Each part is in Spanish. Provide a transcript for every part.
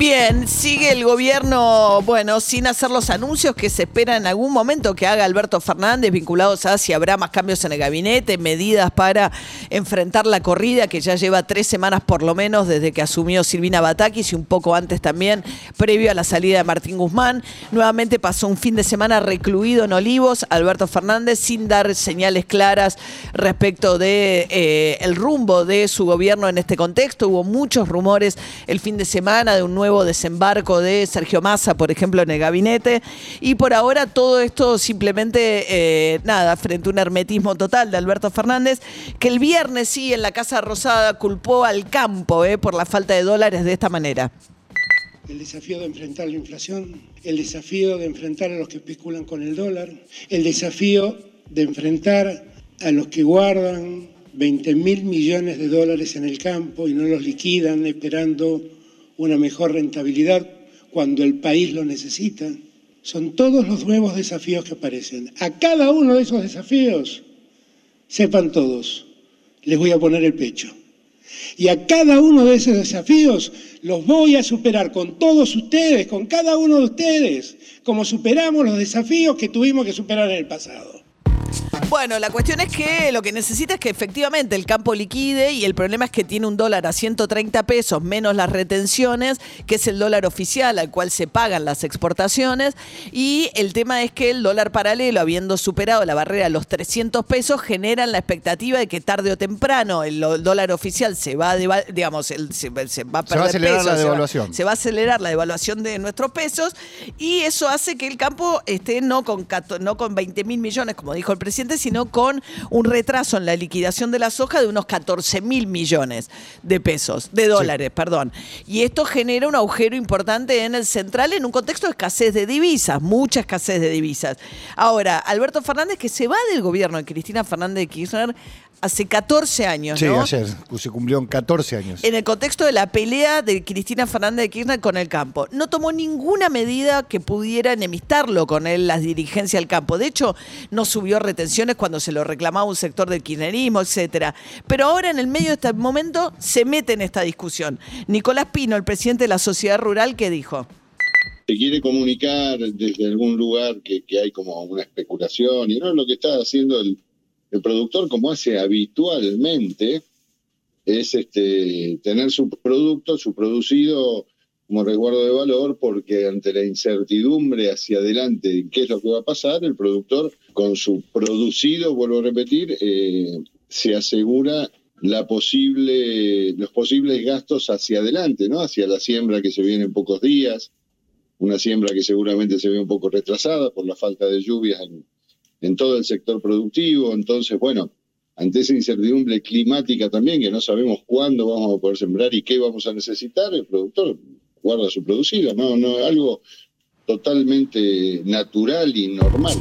Bien, sigue el gobierno, bueno, sin hacer los anuncios que se espera en algún momento que haga Alberto Fernández vinculados a si habrá más cambios en el gabinete, medidas para enfrentar la corrida que ya lleva tres semanas por lo menos desde que asumió Silvina Batakis y un poco antes también, previo a la salida de Martín Guzmán. Nuevamente pasó un fin de semana recluido en Olivos, Alberto Fernández, sin dar señales claras respecto de eh, el rumbo de su gobierno en este contexto. Hubo muchos rumores el fin de semana de un nuevo desembarco de Sergio Massa, por ejemplo, en el gabinete. Y por ahora todo esto simplemente, eh, nada, frente a un hermetismo total de Alberto Fernández, que el viernes sí en la Casa Rosada culpó al campo eh, por la falta de dólares de esta manera. El desafío de enfrentar la inflación, el desafío de enfrentar a los que especulan con el dólar, el desafío de enfrentar a los que guardan 20 mil millones de dólares en el campo y no los liquidan esperando una mejor rentabilidad cuando el país lo necesita. Son todos los nuevos desafíos que aparecen. A cada uno de esos desafíos, sepan todos, les voy a poner el pecho. Y a cada uno de esos desafíos los voy a superar con todos ustedes, con cada uno de ustedes, como superamos los desafíos que tuvimos que superar en el pasado. Bueno, la cuestión es que lo que necesita es que efectivamente el campo liquide y el problema es que tiene un dólar a 130 pesos menos las retenciones, que es el dólar oficial al cual se pagan las exportaciones. Y el tema es que el dólar paralelo, habiendo superado la barrera de los 300 pesos, generan la expectativa de que tarde o temprano el dólar oficial se va a, digamos, se, va a perder acelerar la devaluación. Se va, a acelerar la devaluación de nuestros pesos y eso hace que el campo esté no con, no con 20 mil millones, como dijo el presidente, sino con un retraso en la liquidación de la soja de unos 14 mil millones de pesos, de dólares, perdón. Y esto genera un agujero importante en el central en un contexto de escasez de divisas, mucha escasez de divisas. Ahora, Alberto Fernández, que se va del gobierno de Cristina Fernández de Kirchner, hace 14 años, sí, ayer se cumplieron 14 años. En el contexto de la pelea de Cristina Fernández de Kirchner con el campo. No tomó ninguna medida que pudiera enemistarlo con él, las dirigencias del campo. De hecho, no subió retenciones cuando se lo reclamaba un sector del kirchnerismo, etcétera. Pero ahora, en el medio de este momento, se mete en esta discusión. Nicolás Pino, el presidente de la Sociedad Rural, ¿qué dijo? Se quiere comunicar desde algún lugar que, que hay como una especulación y no es lo que está haciendo el el productor, como hace habitualmente, es este, tener su producto, su producido como resguardo de valor, porque ante la incertidumbre hacia adelante de qué es lo que va a pasar, el productor con su producido, vuelvo a repetir, eh, se asegura los posibles gastos hacia adelante, ¿no? Hacia la siembra que se viene en pocos días, una siembra que seguramente se ve un poco retrasada por la falta de lluvias en, en todo el sector productivo. Entonces, bueno, ante esa incertidumbre climática también, que no sabemos cuándo vamos a poder sembrar y qué vamos a necesitar, el productor guarda su producido, no, no, algo totalmente natural y normal.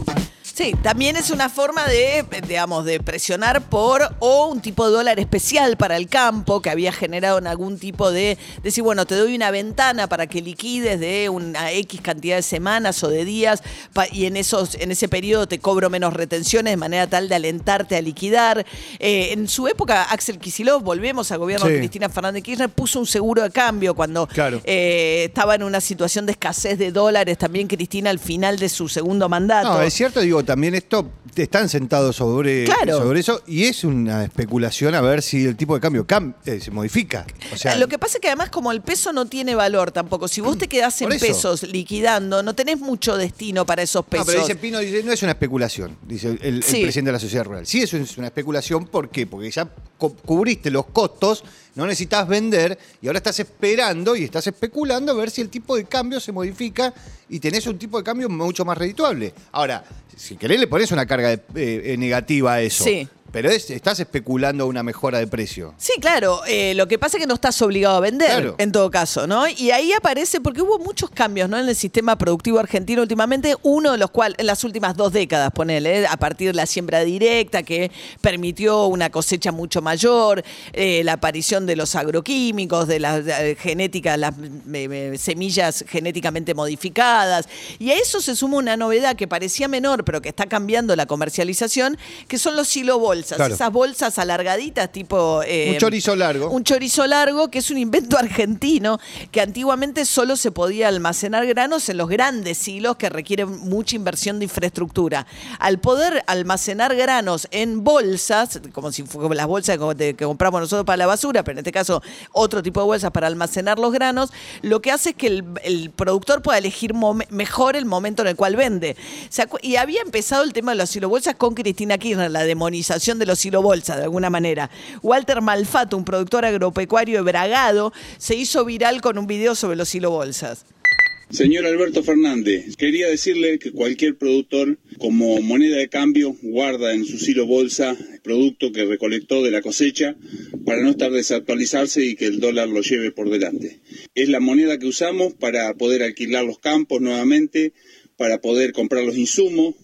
Sí, también es una forma de, digamos, de presionar por o un tipo de dólar especial para el campo que había generado en algún tipo de decir, bueno, te doy una ventana para que liquides de una X cantidad de semanas o de días y en esos en ese periodo te cobro menos retenciones de manera tal de alentarte a liquidar. Eh, en su época, Axel Kicillof, volvemos al gobierno de Cristina Fernández Kirchner, puso un seguro de cambio cuando eh, estaba en una situación de escasez de dólares también Cristina al final de su segundo mandato. No, es cierto, digo, también esto están sentados sobre, sobre eso y es una especulación a ver si el tipo de cambio eh, se modifica. O sea, Lo que pasa es que además como el peso no tiene valor tampoco, si vos te quedás en pesos liquidando, no tenés mucho destino para esos pesos. No, pero dice Pino, dice, no es una especulación, dice el, presidente de la sociedad rural. Sí, eso es una especulación, ¿por qué? Porque ya cubriste los costos, no necesitas vender y ahora estás esperando y estás especulando a ver si el tipo de cambio se modifica y tenés un tipo de cambio mucho más redituable. Ahora, si querés le pones una carga eh, negativa a eso. Sí. Pero es, estás especulando una mejora de precio. Sí, claro. eh, lo que pasa es que no estás obligado a vender, Claro. en todo caso, ¿no? Y ahí aparece, porque hubo muchos cambios, ¿no? En el sistema productivo argentino últimamente, uno de los cuales, en las últimas dos décadas, ponele, ¿eh? a partir de la siembra directa, que permitió una cosecha mucho mayor, eh, la aparición de los agroquímicos, de la de, genética, las eh, eh, semillas genéticamente modificadas. Y a eso se suma una novedad que parecía menor, pero que está cambiando la comercialización, que son los Claro. esas bolsas alargaditas tipo... eh, Un chorizo largo. Un chorizo largo, que es un invento argentino, que antiguamente solo se podía almacenar granos en los grandes silos que requieren mucha inversión de infraestructura. Al poder almacenar granos en bolsas, como si fueran las bolsas que, compramos nosotros para la basura, pero en este caso otro tipo de bolsas para almacenar los granos, lo que hace es que el, el productor pueda elegir mejor el momento en el cual vende. ¿Se acu- Y había empezado el tema de las silobolsas con Cristina Kirchner, la demonización de los silobolsas, de alguna manera. Walter Malfato, un productor agropecuario de Bragado, se hizo viral con un video sobre los silobolsas. Señor Alberto Fernández, quería decirle que cualquier productor como moneda de cambio guarda en su silo bolsa el producto que recolectó de la cosecha para no estar desactualizarse y que el dólar lo lleve por delante. Es la moneda que usamos para poder alquilar los campos nuevamente, para poder comprar los insumos,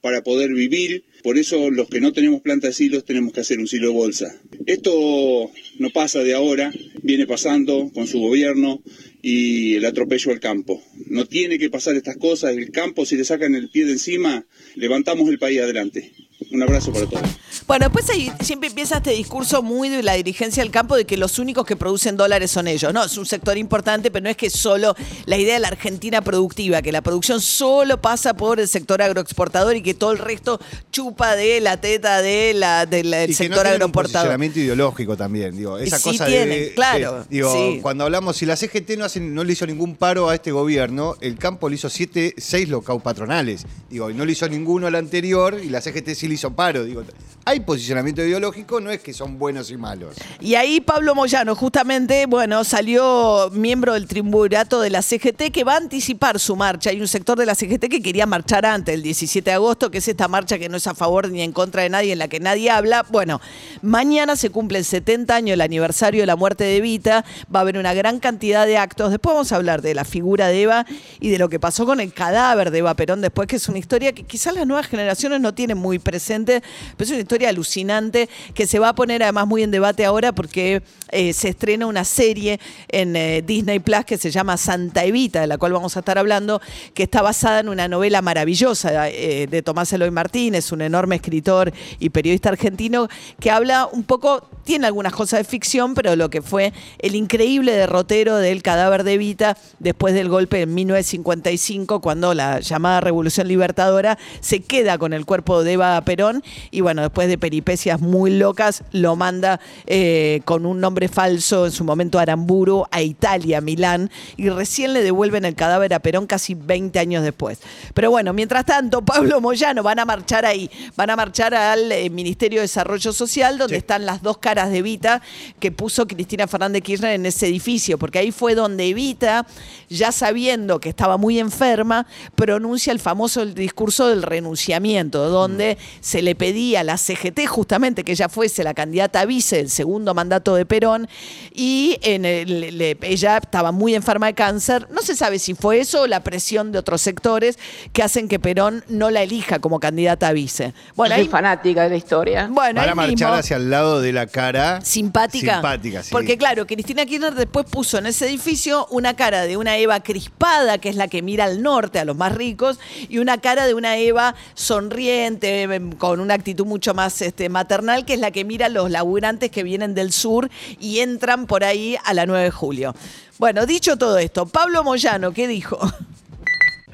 para poder vivir. Por eso los que no tenemos planta de silos tenemos que hacer un silo bolsa. Esto no pasa de ahora, viene pasando con su gobierno y el atropello al campo. No tiene que pasar estas cosas. El campo, si le sacan el pie de encima, levantamos el país adelante. Un abrazo para todos. Bueno, después ahí siempre empieza este discurso muy de la dirigencia del campo de que los únicos que producen dólares son ellos. No, es un sector importante, pero no es que solo la idea de la Argentina productiva, que la producción solo pasa por el sector agroexportador y que todo el resto chupa de la teta de la, del no sector un agroexportador. posicionamiento ideológico también, digo, esa sí cosa tienen, de, claro, de- digo, sí. cuando hablamos si la CGT no hace, no le hizo ningún paro a este gobierno, el campo le hizo siete, seis locau patronales, digo, y no le hizo ninguno al anterior y la CGT sí le hizo paro, digo, hay posicionamiento ideológico, no es que son buenos y malos. Y ahí Pablo Moyano, justamente, bueno, salió miembro del triunvirato de la CGT que va a anticipar su marcha. Hay un sector de la CGT que quería marchar antes, el 17 de agosto, que es esta marcha que no es a favor ni en contra de nadie, en la que nadie habla. Bueno, mañana se cumplen 70 años el aniversario de la muerte de Evita. Va a haber una gran cantidad de actos. Después vamos a hablar de la figura de Eva y de lo que pasó con el cadáver de Eva Perón después, que es una historia que quizás las nuevas generaciones no tienen muy presente, pero es una historia alucinante que se va a poner además muy en debate ahora porque eh, se estrena una serie en eh, Disney Plus que se llama Santa Evita, de la cual vamos a estar hablando, que está basada en una novela maravillosa eh, de Tomás Eloy Martínez, un enorme escritor y periodista argentino, que habla un poco, tiene algunas cosas de ficción, pero lo que fue el increíble derrotero del cadáver de Evita después del golpe en 1955, cuando la llamada Revolución Libertadora se queda con el cuerpo de Eva Perón y bueno, después de peripecias muy locas, lo manda eh, con un nombre falso, en su momento Aramburu, a Italia, Milán, y recién le devuelven el cadáver a Perón casi 20 años después. Pero bueno, mientras tanto, Pablo Moyano van a marchar ahí, van a marchar al eh, Ministerio de Desarrollo Social, donde Sí. están las dos caras de Evita que puso Cristina Fernández Kirchner en ese edificio, porque ahí fue donde Evita, ya sabiendo que estaba muy enferma, pronuncia el famoso discurso del renunciamiento, donde se le pedía a la CGT justamente que ella fuese la candidata a vice del segundo mandato de Perón, y en el- le- ella estaba muy enferma de cáncer. No se sabe si fue eso o la presión de otros sectores que hacen que Perón no la elija como candidata a vice. Bueno, Soy ahí, fanática de la historia. bueno, Van ahí a marchar mismo- hacia el lado de la cara simpática. Simpática, sí. Porque claro, Cristina Kirchner después puso en ese edificio una cara de una Eva crispada, que es la que mira al norte, a los más ricos, y una cara de una Eva sonriente, em, con una actitud mucho más este, maternal, que es la que mira a los laburantes que vienen del sur y entran por ahí a la 9 de julio. Bueno, dicho todo esto, Pablo Moyano, ¿qué dijo?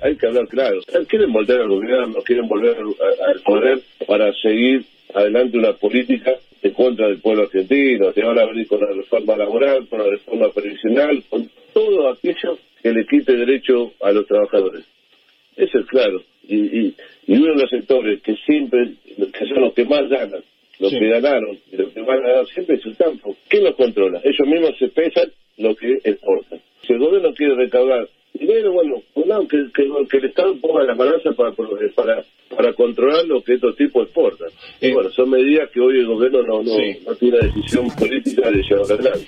hay que hablar claro. Quieren volver al gobierno, quieren volver al poder para seguir adelante una política en contra del pueblo argentino. Se van a venir con la reforma laboral, con la reforma previsional, con todo aquello que le quite derecho a los trabajadores. Eso es claro. Y, y, y uno de los sectores que siempre, que son los que más ganan, los que ganaron y los que van a ganar siempre es el campo. ¿Quién los controla? Ellos mismos se pesan lo que exportan. Si el gobierno quiere recaudar dinero, bueno, pues no, que, que- que el Estado ponga las balanzas para, para, para controlar lo que estos tipos exportan. Y bueno, son medidas que hoy el gobierno no, no, no tiene decisión política de llevar adelante.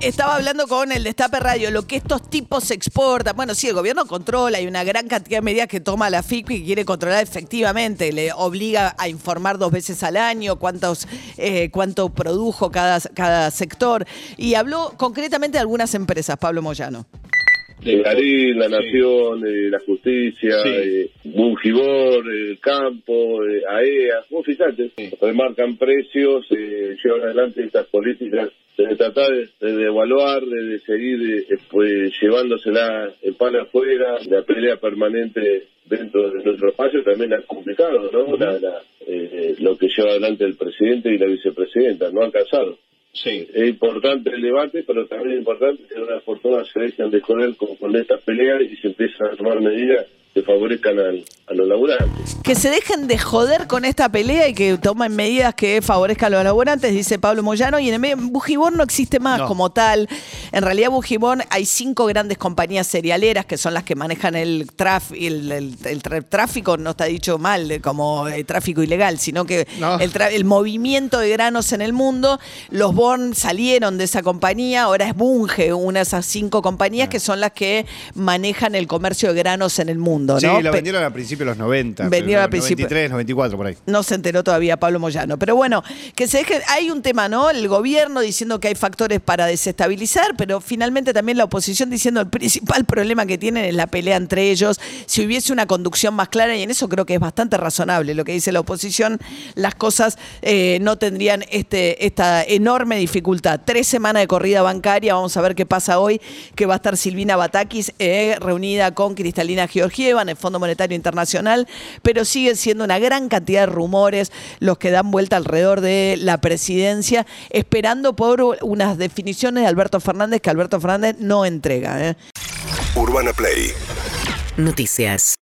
Estaba hablando con el Destape Radio, lo que estos tipos exportan. Bueno, sí, el gobierno controla, hay una gran cantidad de medidas que toma la FIP y quiere controlar efectivamente. Le obliga a informar dos veces al año cuántos, eh, cuánto produjo cada, cada sector. Y habló concretamente de algunas empresas, Pablo Moyano de Garín, La Nación, La Justicia, eh, Bungibor, El Campo, AEA, vos fíjate, remarcan precios, eh, llevan adelante estas políticas de tratar de, evaluar, de, seguir eh, pues, llevándosela el pan afuera, la pelea permanente dentro de nuestro espacio también es complicado, ¿no? Eh, lo que lleva adelante el presidente y la vicepresidenta, no han casado. Sí. Es importante el debate, pero también es importante que una fortuna se dejen de correr con, con estas peleas y se empiezan a tomar medidas que favorezcan a los laburantes. Que se dejen de joder con esta pelea y que tomen medidas que favorezcan a los laburantes, dice Pablo Moyano. Y en el medio, Bujibón no existe más como tal. En realidad, Bujibón hay cinco grandes compañías cerealeras que son las que manejan el, el, tráfico, no está dicho mal, como eh, tráfico ilegal, sino que el, movimiento de granos en el mundo. Los Born salieron de esa compañía, ahora es Bunge, una de esas cinco compañías ah. que son las que manejan el comercio de granos en el mundo. Sí, lo vendieron a principios de los 90. Vendieron a principios. 93, 94, por ahí. No se enteró todavía Pablo Moyano. Pero bueno, que se deje. Hay un tema, ¿no? El gobierno diciendo que hay factores para desestabilizar, pero finalmente también la oposición diciendo el principal problema que tienen es la pelea entre ellos. Si hubiese una conducción más clara, y en eso creo que es bastante razonable lo que dice la oposición, las cosas eh, no tendrían este, esta enorme dificultad. Tres semanas de corrida bancaria, vamos a ver qué pasa hoy, que va a estar Silvina Batakis eh, reunida con Cristalina Georgieva en el Fondo Monetario Internacional, pero siguen siendo una gran cantidad de rumores los que dan vuelta alrededor de la presidencia, esperando por unas definiciones de Alberto Fernández que Alberto Fernández no entrega. ¿eh? Urbana Play. Noticias.